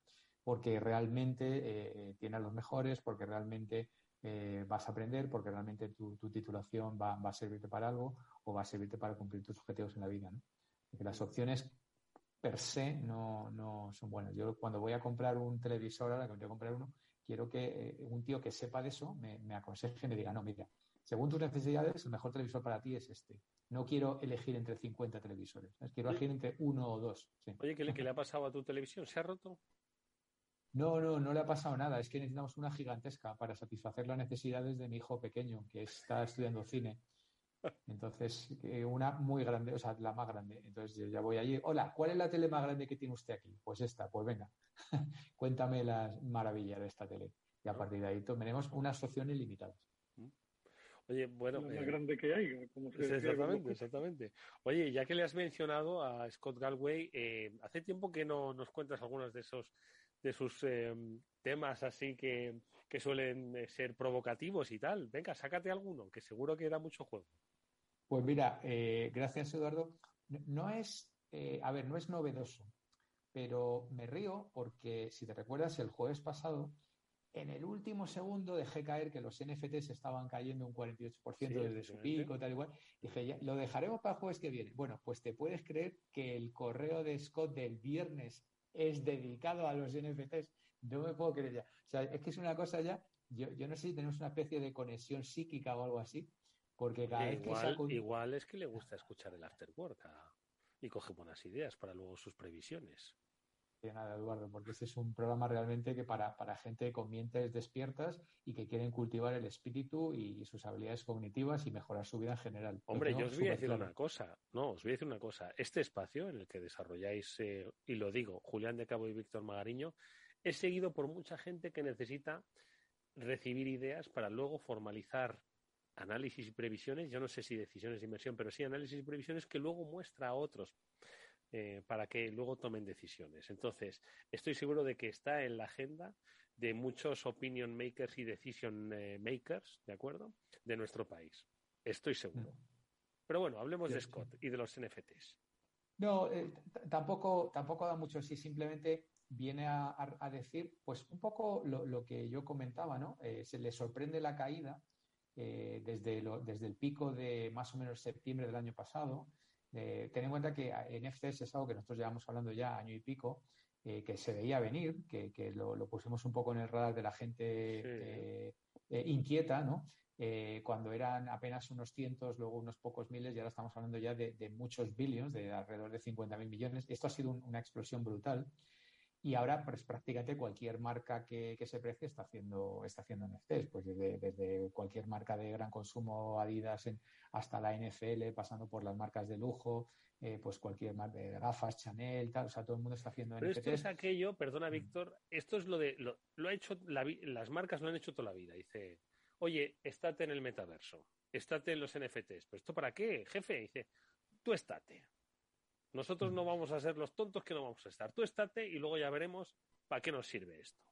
porque realmente eh, tiene a los mejores, porque realmente eh, vas a aprender, porque realmente tu, tu titulación va, va, a servirte para algo o va a servirte para cumplir tus objetivos en la vida. las opciones per se no, no son buenas. Yo cuando voy a comprar un televisor, ahora que voy a comprar uno, quiero que eh, un tío que sepa de eso me, me aconseje y me diga, no, mira, según tus necesidades, el mejor televisor para ti es este. No quiero elegir entre 50 televisores. Quiero elegir entre uno o dos. Oye, ¿qué le, ¿qué le, ha pasado a tu televisión? ¿Se ha roto? No, no, no le ha pasado nada. Es que necesitamos una gigantesca para satisfacer las necesidades de mi hijo pequeño, que está estudiando cine. Entonces, eh, una muy grande, o sea, la más grande. Entonces yo ya voy allí. Hola, ¿cuál es la tele más grande que tiene usted aquí? Pues esta, pues venga, cuéntame las maravillas de esta tele. Y a partir de ahí tenemos unas opciones limitadas. Oye, bueno. La más grande que hay, como se Exactamente, exactamente. Oye, ya que le has mencionado a Scott Galway, eh, hace tiempo que no nos cuentas algunos de esos de sus eh, temas así que, que suelen eh, ser provocativos y tal. Venga, sácate alguno, que seguro que da mucho juego. Pues mira, eh, gracias Eduardo. No es, eh, a ver, no es novedoso, pero me río porque si te recuerdas el jueves pasado, en el último segundo dejé caer que los NFTs estaban cayendo un 48% desde su pico, tal igual. Dije, ya, lo dejaremos para el jueves que viene. Bueno, pues te puedes creer que el correo de Scott del viernes es dedicado a los NFTs. No me puedo creer ya. O sea, es que es una cosa ya. Yo, yo no sé si tenemos una especie de conexión psíquica o algo así, porque cada vez igual, que igual es que le gusta escuchar el afterwork a... y coge buenas ideas para luego sus previsiones. De nada, Eduardo, porque este es un programa realmente que para, para gente con mentes despiertas y que quieren cultivar el espíritu y, y sus habilidades cognitivas y mejorar su vida en general. Hombre, yo os voy a decir claro. una cosa, no, os voy a decir una cosa. Este espacio en el que desarrolláis, eh, y lo digo, Julián de Cabo y Víctor Magariño, es seguido por mucha gente que necesita recibir ideas para luego formalizar análisis y previsiones, yo no sé si decisiones de inversión, pero sí análisis y previsiones que luego muestra a otros eh, para que luego tomen decisiones. Entonces, estoy seguro de que está en la agenda de muchos opinion makers y decision eh, makers, ¿de acuerdo? De nuestro país. Estoy seguro. Pero bueno, hablemos de Scott y de los NFTs. No, eh, tampoco, tampoco da mucho sí, simplemente viene a, a, a, decir, pues un poco lo, lo que yo comentaba, ¿no? Eh, se le sorprende la caída eh, desde, lo, desde el pico de más o menos septiembre del año pasado. Eh, ten en cuenta que NFTs es algo que nosotros llevamos hablando ya año y pico, eh, que se veía venir, que, que lo, lo, pusimos un poco en el radar de la gente sí. inquieta, ¿no? cuando eran apenas unos cientos, luego unos pocos miles, y ahora estamos hablando ya de, de muchos billones, de alrededor de 50.000 millones. Esto ha sido un, una explosión brutal. Y ahora, pues prácticamente cualquier marca que, que, se precie está haciendo, está haciendo NFTs, pues desde, desde cualquier marca de gran consumo, Adidas, en, hasta la NFL, pasando por las marcas de lujo, eh, pues cualquier marca de gafas, Chanel, tal, o sea, todo el mundo está haciendo Pero NFTs. Esto es aquello, perdona Víctor, esto es lo de, lo, lo ha hecho, la, las marcas lo han hecho toda la vida, dice, oye, estate en el metaverso, estate en los NFTs, ¿pero esto para qué, jefe? Dice, tú estate, nosotros no vamos a ser los tontos que no vamos a estar. Tú estate y luego ya veremos para qué nos sirve esto.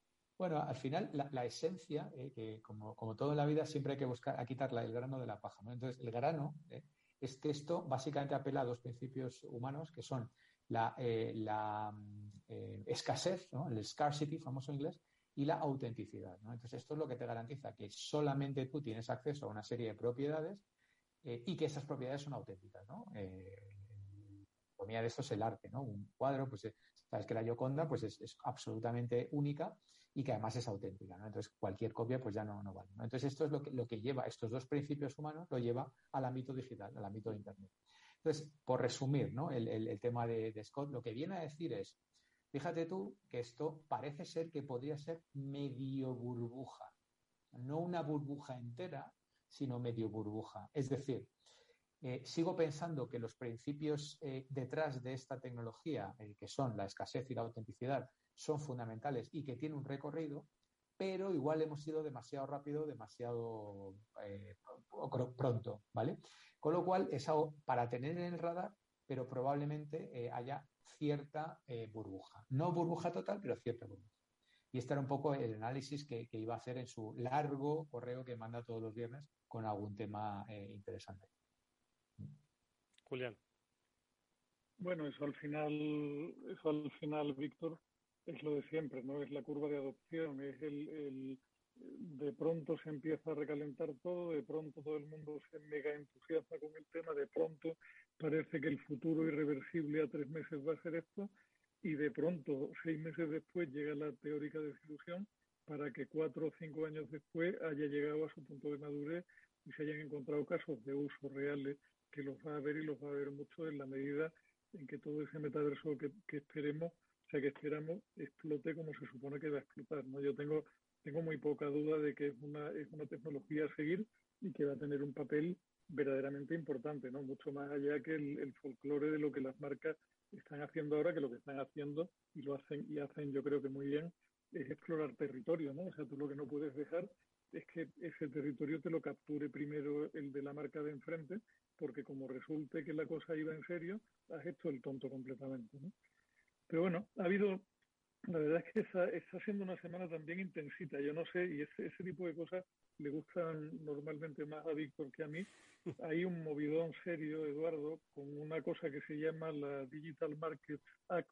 Bueno, al final la, esencia, eh, que como, como, todo en la vida siempre hay que buscar a quitar la, el grano de la paja. ¿no? Entonces, el grano eh, es que esto básicamente apela a dos principios humanos que son la, eh, la escasez, ¿no? el scarcity, famoso inglés, y la autenticidad. ¿no? Entonces, esto es lo que te garantiza que solamente tú tienes acceso a una serie de propiedades y que esas propiedades son auténticas. ¿no? De esto es el arte, ¿no? Un cuadro, pues sabes que la Gioconda pues es, absolutamente única y que además es auténtica, ¿no? Entonces cualquier copia pues ya no, no vale. Entonces esto es lo que, lo que lleva, estos dos principios humanos lo lleva al ámbito digital, al ámbito de Internet. Entonces, por resumir, ¿no? El, tema de Scott, lo que viene a decir es, fíjate tú que esto parece ser que podría ser medio burbuja, no una burbuja entera, sino medio burbuja. Es decir, eh, sigo pensando que los principios eh, detrás de esta tecnología, eh, que son la escasez y la autenticidad, son fundamentales y que tiene un recorrido, pero igual hemos ido demasiado rápido, demasiado pronto, ¿vale? Con lo cual es algo para tener en el radar, pero probablemente haya cierta burbuja. No burbuja total, pero cierta burbuja. Y este era un poco el análisis que, iba a hacer en su largo correo que manda todos los viernes con algún tema interesante. Julián. Bueno, eso al final, eso al final, Víctor, es lo de siempre, ¿no? Es la curva de adopción, es el, el, de pronto se empieza a recalentar todo, de pronto todo el mundo se mega entusiasma con el tema, de pronto parece que el futuro irreversible a tres meses va a ser esto, y de pronto, seis meses después, llega la teórica desilusión para que cuatro o cinco años después haya llegado a su punto de madurez y se hayan encontrado casos de uso reales que los va a ver y los va a ver mucho en la medida en que todo ese metaverso que, que esperemos, o sea, que esperamos, explote como se supone que va a explotar. ¿no? Yo tengo, tengo muy poca duda de que es una, es una tecnología a seguir y que va a tener un papel verdaderamente importante, ¿no? Mucho más allá que el, el folclore de lo que las marcas están haciendo ahora, que lo que están haciendo y lo hacen y hacen yo creo que muy bien es explorar territorio, ¿no? O sea, tú lo que no puedes dejar es que ese territorio te lo capture primero el de la marca de enfrente, porque como resulte que la cosa iba en serio, has hecho el tonto completamente, ¿no? Pero bueno, ha habido, la verdad es que está, está siendo una semana también intensita, yo no sé, y ese, ese tipo de cosas le gustan normalmente más a Víctor que a mí. Hay un movidón serio, Eduardo, con una cosa que se llama la Digital Markets Act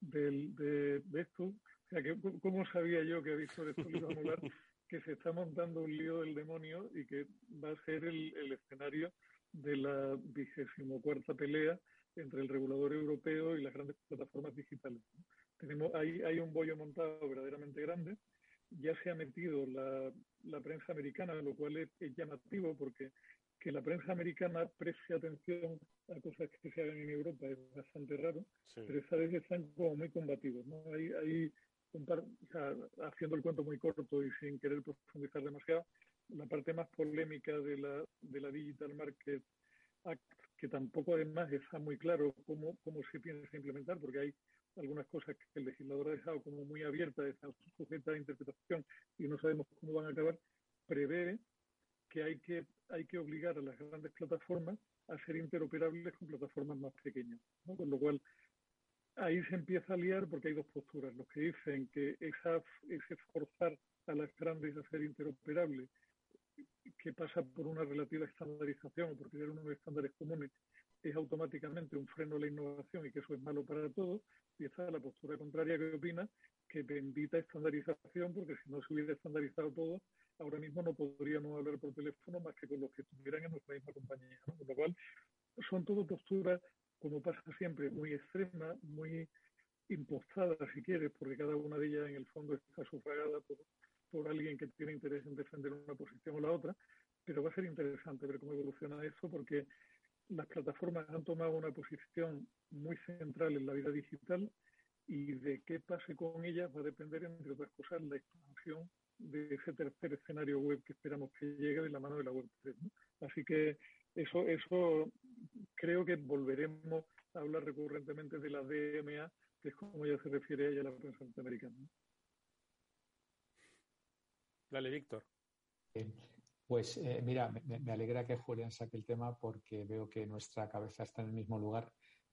del, de, de esto. O sea, que, ¿cómo sabía yo que Víctor esto le iba a molar? que se está montando un lío del demonio y que va a ser el, el escenario de la vigésimo cuarta pelea entre el regulador europeo y las grandes plataformas digitales. Tenemos, hay, hay un bollo montado verdaderamente grande. Ya se ha metido la, la prensa americana, lo cual es, es, llamativo porque que la prensa americana preste atención a cosas que se hagan en Europa es bastante raro, sí. pero esta vez están como muy combativos. ¿no? Hay, hay un par, haciendo el cuento muy corto y sin querer profundizar demasiado, la parte más polémica de la, de la Digital Market Act, que tampoco además está muy claro cómo, cómo se piensa implementar, porque hay algunas cosas que el legislador ha dejado como muy abiertas, están sujetas a interpretación y no sabemos cómo van a acabar, prevé que hay que, hay que obligar a las grandes plataformas a ser interoperables con plataformas más pequeñas, con lo cual ahí se empieza a liar porque hay dos posturas. Los que dicen que esa, ese forzar a las grandes a ser interoperables, que pasa por una relativa estandarización, porque tener unos estándares comunes es automáticamente un freno a la innovación y que eso es malo para todos, y está la postura contraria que opina que bendita estandarización, porque si no se hubiera estandarizado todo, ahora mismo no podríamos hablar por teléfono más que con los que estuvieran en nuestra misma compañía. Con lo cual, son todo posturas como pasa siempre, muy extrema, muy impostada, si quieres, porque cada una de ellas en el fondo está sufragada por, por alguien que tiene interés en defender una posición o la otra, pero va a ser interesante ver cómo evoluciona eso, porque las plataformas han tomado una posición muy central en la vida digital y de qué pase con ellas va a depender, entre otras cosas, la expansión de ese tercer escenario web que esperamos que llegue de la mano de la web 3. ¿no? Así que eso, eso creo que volveremos a hablar recurrentemente de la DMA, que es como ya se refiere a ella la prensa norteamericana. Dale, Víctor. Pues eh, mira, me, alegra que Julián saque el tema porque veo que nuestra cabeza está en el mismo lugar,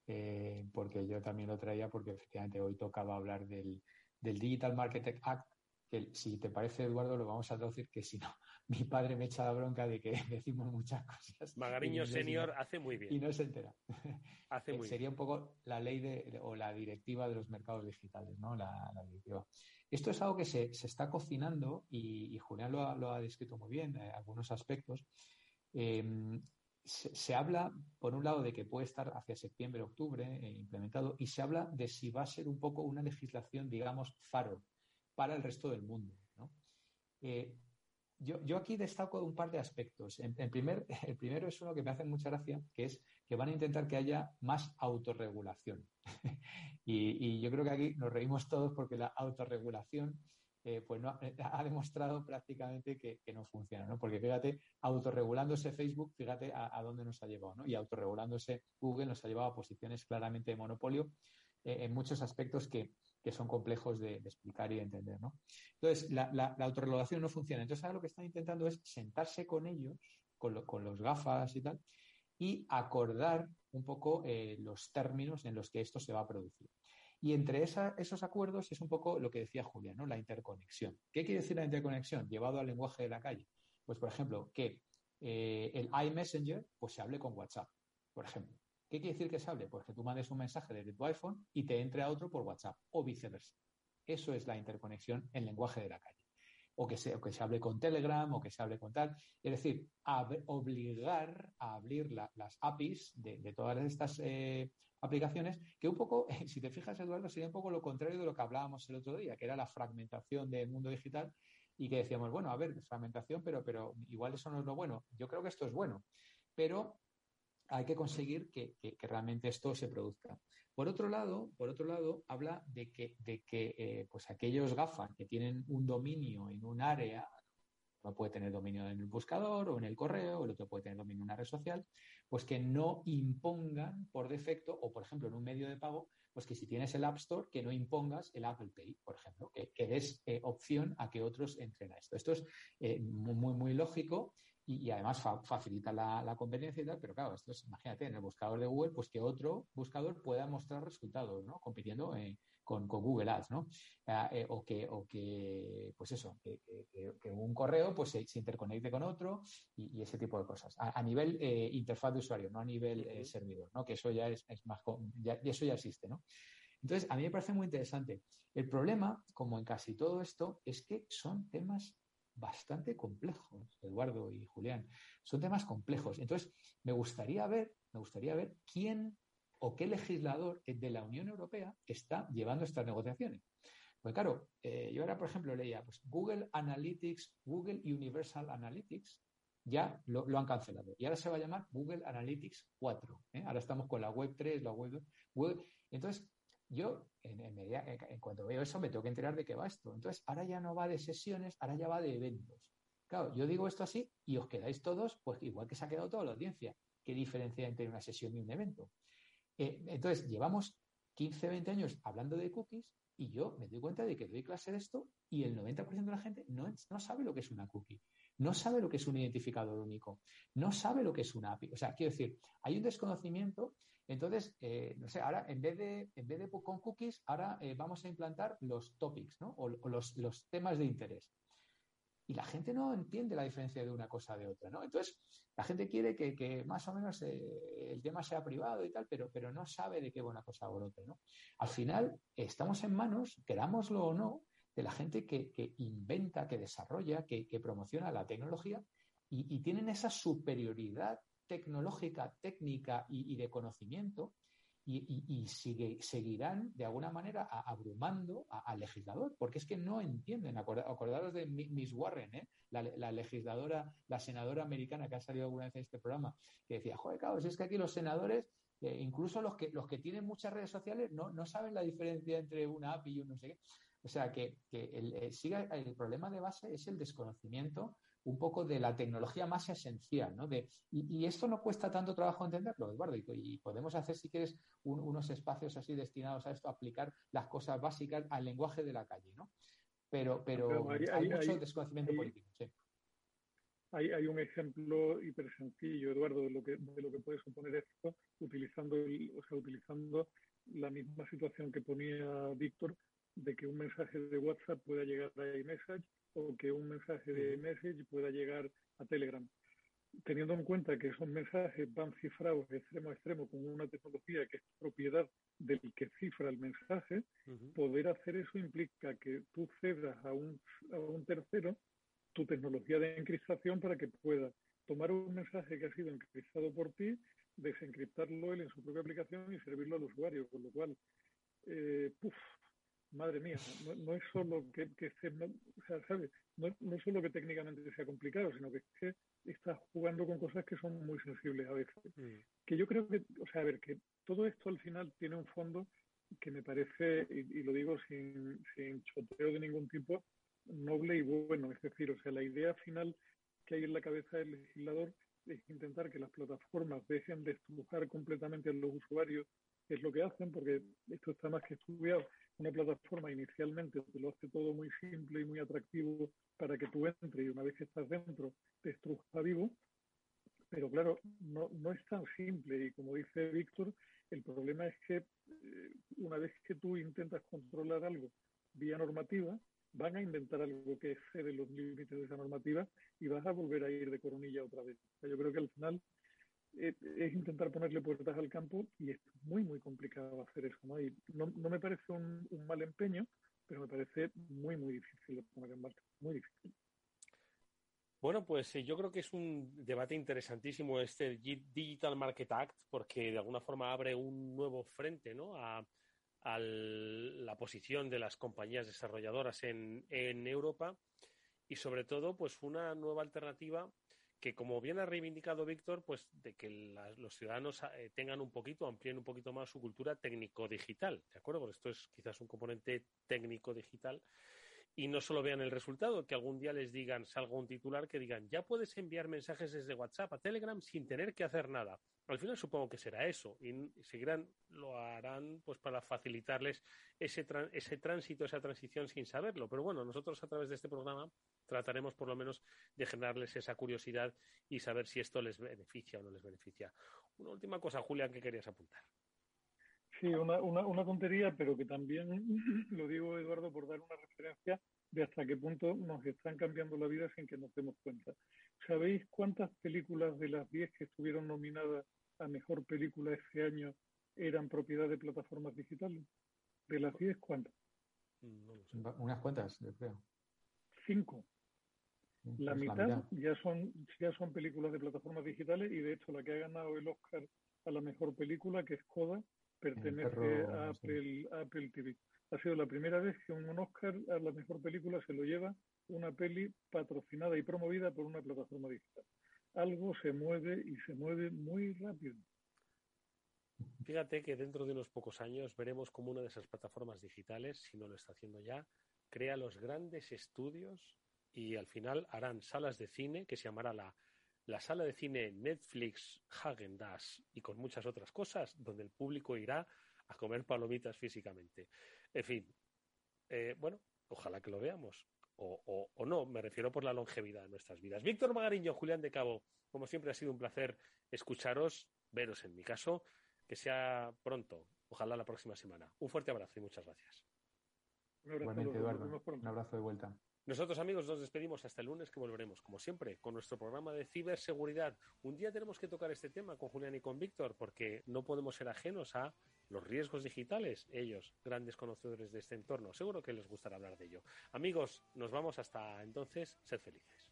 eh, porque yo también lo traía porque efectivamente hoy tocaba hablar del, Digital Marketing Act, que si te parece, Eduardo, lo vamos a traducir que si no, mi padre me echa la bronca de que decimos muchas cosas. Magariño Senior hace muy bien. Y no se entera. Hace muy Sería bien. un poco la ley de, o la directiva de los mercados digitales, ¿no? La, la directiva. Esto es algo que se, se está cocinando y, y Julián lo ha, lo ha, descrito muy bien, eh, algunos aspectos. Eh, se, se, habla, por un lado, de que puede estar hacia septiembre, octubre eh, implementado y se habla de si va a ser un poco una legislación, digamos, faro para el resto del mundo. ¿no? Eh, yo, yo, aquí destaco un par de aspectos. En, primer, el primero es uno que me hace mucha gracia, que es que van a intentar que haya más autorregulación. y, yo creo que aquí nos reímos todos porque la autorregulación eh, pues no, ha demostrado prácticamente que, no funciona, ¿no? Porque fíjate, autorregulándose Facebook, fíjate a, a dónde nos ha llevado, ¿no? Y autorregulándose Google nos ha llevado a posiciones claramente de monopolio eh, en muchos aspectos que, que son complejos de, explicar y de entender. ¿no? Entonces, la, la, la, autorregulación no funciona. Entonces, ahora lo que están intentando es sentarse con ellos, con, lo, con los gafas y tal, y acordar un poco eh, los términos en los que esto se va a producir. Y entre esos acuerdos es un poco lo que decía Julia, ¿no? la interconexión. ¿Qué quiere decir la interconexión? Llevado al lenguaje de la calle. Pues, por ejemplo, que eh, el iMessenger pues, se hable con WhatsApp, por ejemplo. ¿Qué quiere decir que se hable? Pues que tú mandes un mensaje desde tu iPhone y te entre a otro por WhatsApp o viceversa. Eso es la interconexión en lenguaje de la calle. o que se, que se hable con Telegram o que se hable con tal. Es decir, obligar a abrir las APIs de, todas estas eh, aplicaciones, que un poco, si te fijas, Eduardo, sería un poco lo contrario de lo que hablábamos el otro día, que era la fragmentación del mundo digital y que decíamos, bueno, a ver, fragmentación, pero, pero igual eso no es lo bueno. Yo creo que esto es bueno, pero hay que conseguir que, realmente esto se produzca. Por otro lado, por otro lado, habla de que, de que eh, pues aquellos GAFA que tienen un dominio en un área, uno puede tener dominio en el buscador o en el correo, el otro puede tener dominio en una red social, pues que no impongan por defecto, o por ejemplo en un medio de pago, pues que si tienes el App Store, que no impongas el Apple Pay, por ejemplo, que, des eh, opción a que otros entren a esto. Esto es eh, muy, muy lógico y, además facilita la, conveniencia y tal, pero claro, esto es, imagínate, en el buscador de Google, pues que otro buscador pueda mostrar resultados, ¿no? Compitiendo eh, con, Google Ads, ¿no? Ah, eh, o, que, o que, pues eso, que, un correo pues se, interconecte con otro y, ese tipo de cosas. A, nivel eh, interfaz de usuario, no a nivel servidor, ¿no? Que eso ya es, más, ya, eso ya existe, ¿no? Entonces, a mí me parece muy interesante. El problema, como en casi todo esto, es que son temas bastante complejos, Eduardo y Julián. Son temas complejos. Entonces, me gustaría ver, me gustaría ver quién o qué legislador de la Unión Europea está llevando estas negociaciones. Pues claro, eh, yo ahora, por ejemplo, leía, pues Google Analytics, Google Universal Analytics, ya lo, han cancelado. Y ahora se va a llamar Google Analytics 4. ¿eh? Ahora estamos con la web 3, la web 2. Entonces, yo, en, en, cuanto veo eso, me tengo que enterar de qué va esto. Entonces, ahora ya no va de sesiones, ahora ya va de eventos. Claro, yo digo esto así y os quedáis todos, pues igual que se ha quedado toda la audiencia. ¿Qué diferencia entre una sesión y un evento? Eh, entonces, llevamos 15, 20 años hablando de cookies y yo me doy cuenta de que doy clase de esto y el 90% de la gente no, no sabe lo que es una cookie, no sabe lo que es un identificador único, no sabe lo que es una API. O sea, quiero decir, hay un desconocimiento entonces, eh, no sé, ahora en vez de, en vez de con cookies, ahora eh, vamos a implantar los topics, ¿no? O, los, temas de interés. Y la gente no entiende la diferencia de una cosa de otra, ¿no? Entonces, la gente quiere que, más o menos eh, el tema sea privado y tal, pero, pero no sabe de qué buena cosa o otra, ¿no? Al final, estamos en manos, querámoslo o no, de la gente que, inventa, que desarrolla, que, promociona la tecnología y, y tienen esa superioridad tecnológica, técnica y, de conocimiento y, seguirán de alguna manera abrumando al legislador, porque es que no entienden. acordaros de Miss Warren, ¿eh? la, legisladora, la senadora americana que ha salido alguna vez en este programa, que decía, joder, claro, es que aquí los senadores, eh, incluso los que, que tienen muchas redes sociales, no, saben la diferencia entre una API y un no sé qué. O sea, que, el, eh, el problema de base es el desconocimiento un poco de la tecnología más esencial, ¿no? De, y, esto no cuesta tanto trabajo entenderlo, Eduardo, y, podemos hacer, si quieres, unos espacios así destinados a esto, aplicar las cosas básicas al lenguaje de la calle, ¿no? Pero, pero, hay, mucho desconocimiento político, sí. Hay, hay, un ejemplo hiper sencillo, Eduardo, de lo que, de lo que puede suponer esto, utilizando, o sea, utilizando la misma situación que ponía Víctor, de que un mensaje de WhatsApp pueda llegar a iMessage o que un mensaje de Message pueda llegar a Telegram. Teniendo en cuenta que esos mensajes van cifrados de extremo a extremo con una tecnología que es propiedad del que cifra el mensaje, poder hacer eso implica que tú cedas a un, a un tercero tu tecnología de encriptación para que pueda tomar un mensaje que ha sido encriptado por ti, desencriptarlo él en su propia aplicación y servirlo al usuario, con lo cual, eh, madre mía, no, es solo que, que no, o sea, ¿sabes? No, no, solo que técnicamente sea complicado, sino que es que estás jugando con cosas que son muy sensibles a veces. Mm. Que yo creo que, o sea, a ver, que todo esto al final tiene un fondo que me parece, y, lo digo sin, sin choteo de ningún tipo, noble y bueno. Es decir, o sea, la idea final que hay en la cabeza del legislador es intentar que las plataformas dejen de estrujar completamente a los usuarios, es lo que hacen, porque esto está más que estudiado. Una plataforma inicialmente te lo hace todo muy simple y muy atractivo para que tú entres y una vez que estás dentro te estruja vivo, pero claro, no, no es tan simple y como dice Víctor, el problema es que eh, una vez que tú intentas controlar algo vía normativa, van a inventar algo que excede los límites de esa normativa y vas a volver a ir de coronilla otra vez. yo creo que al final es intentar ponerle puertas al campo y es muy, muy complicado hacer eso. ¿no? Y no, me parece un, mal empeño, pero me parece muy, muy difícil de poner en marcha, muy difícil. Bueno, pues eh, yo creo que es un debate interesantísimo este Digital Market Act, porque de alguna forma abre un nuevo frente ¿no? a, la posición de las compañías desarrolladoras en, Europa y sobre todo pues una nueva alternativa que como bien ha reivindicado Víctor, pues de que los ciudadanos eh, tengan un poquito, amplíen un poquito más su cultura técnico-digital, ¿de acuerdo? Porque esto es quizás un componente técnico-digital y no solo vean el resultado, que algún día les digan, salga un titular que digan, ya puedes enviar mensajes desde WhatsApp a Telegram sin tener que hacer nada. Al final supongo que será eso y seguirán, lo harán pues para facilitarles ese, ese tránsito, esa transición sin saberlo. Pero bueno, nosotros a través de este programa trataremos por lo menos de generarles esa curiosidad y saber si esto les beneficia o no les beneficia. Una última cosa, Julián, que querías apuntar. Sí, una, una, una tontería, pero que también lo digo, Eduardo, por dar una referencia de hasta qué punto nos están cambiando la vida sin que nos demos cuenta. ¿Sabéis cuántas películas de las 10 que estuvieron nominadas a Mejor Película este año eran propiedad de plataformas digitales? ¿De las 10 cuántas? Unas cuantas, yo creo. Cinco. La mitad, ya son ya son películas de plataformas digitales y de hecho la que ha ganado el Oscar a la mejor película, que es Coda, pertenece a Apple, Apple TV. Ha sido la primera vez que un Oscar a la mejor película se lo lleva una peli patrocinada y promovida por una plataforma digital. Algo se mueve y se mueve muy rápido. Fíjate que dentro de unos pocos años veremos como una de esas plataformas digitales, si no lo está haciendo ya, crea los grandes estudios y al final harán salas de cine que se llamará la la sala de cine Netflix Hagen Dazs y con muchas otras cosas, donde el público irá a comer palomitas físicamente. En fin, eh, bueno, ojalá que lo veamos. O, o, no, me refiero por la longevidad de nuestras vidas. Víctor Magariño, Julián de Cabo, como siempre ha sido un placer escucharos, veros en mi caso, que sea pronto, ojalá la próxima semana. Un fuerte abrazo y muchas gracias. Un abrazo de vuelta. Nosotros, amigos, nos despedimos hasta el lunes que volveremos, como siempre, con nuestro programa de ciberseguridad. Un día tenemos que tocar este tema con Julián y con Víctor, porque no podemos ser ajenos a los riesgos digitales. Ellos, grandes conocedores de este entorno, seguro que les gustará hablar de ello. Amigos, nos vamos hasta entonces. Sed felices.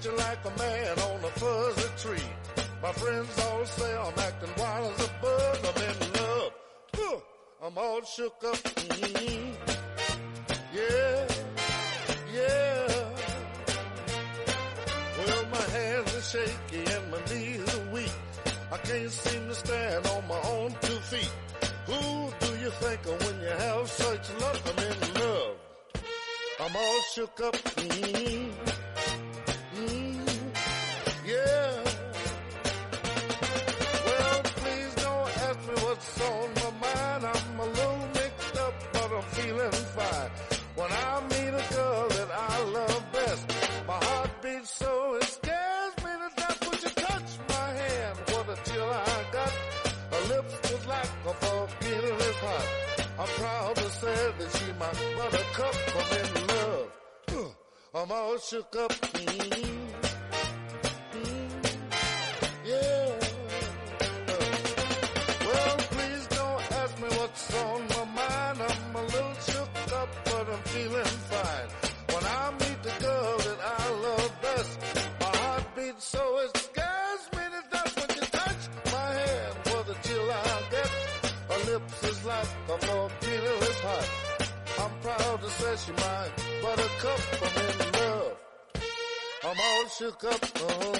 Itching like a man on a fuzzy tree. My friends all say I'm acting wild as a bug. I'm in love. I'm all shook up. Mm-hmm. Yeah, yeah. Well, my hands are shaky and my knees are weak. I can't seem to stand on my own two feet. Who do you think of when you have such luck? I'm in love. I'm all shook up. Mm-hmm. aşık kaptım shook up. Oh.